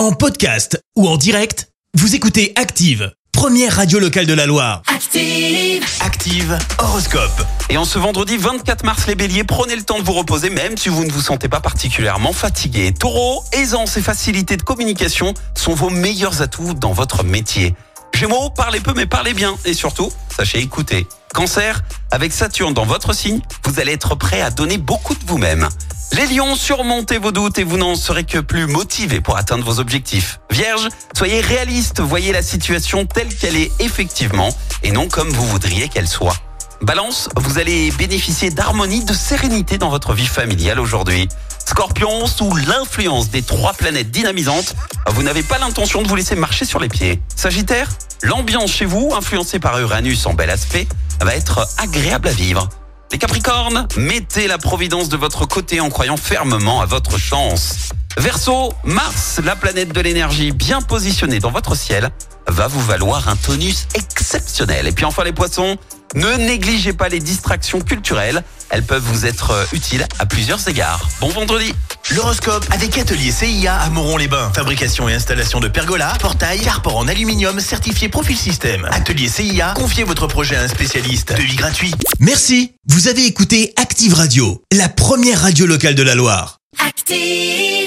En podcast ou en direct, vous écoutez Active, première radio locale de la Loire. Active. Active Horoscope. Et en ce vendredi 24 mars, les béliers, prenez le temps de vous reposer même si vous ne vous sentez pas particulièrement fatigué. Taureau, aisance et facilité de communication sont vos meilleurs atouts dans votre métier. Gémeaux, parlez peu mais parlez bien. Et surtout, sachez écouter. Cancer, avec Saturne dans votre signe, vous allez être prêt à donner beaucoup de vous-même. Les lions, surmontez vos doutes et vous n'en serez que plus motivé pour atteindre vos objectifs. Vierge, soyez réaliste, voyez la situation telle qu'elle est effectivement et non comme vous voudriez qu'elle soit. Balance, vous allez bénéficier d'harmonie, de sérénité dans votre vie familiale aujourd'hui. Scorpion, sous l'influence des trois planètes dynamisantes, vous n'avez pas l'intention de vous laisser marcher sur les pieds. Sagittaire, l'ambiance chez vous, influencée par Uranus en bel aspect, va être agréable à vivre. Les Capricornes, mettez la providence de votre côté en croyant fermement à votre chance. Verseau, Mars, la planète de l'énergie bien positionnée dans votre ciel, va vous valoir un tonus exceptionnel. Et puis enfin les poissons, ne négligez pas les distractions culturelles, elles peuvent vous être utiles à plusieurs égards. Bon vendredi L'horoscope avec Atelier CIA à Moron-les-Bains. Fabrication et installation de pergolas, portails, carport en aluminium certifié Profil Système. Atelier CIA, confiez votre projet à un spécialiste. Devis gratuit. Merci. Vous avez écouté Active Radio, la première radio locale de la Loire. Active.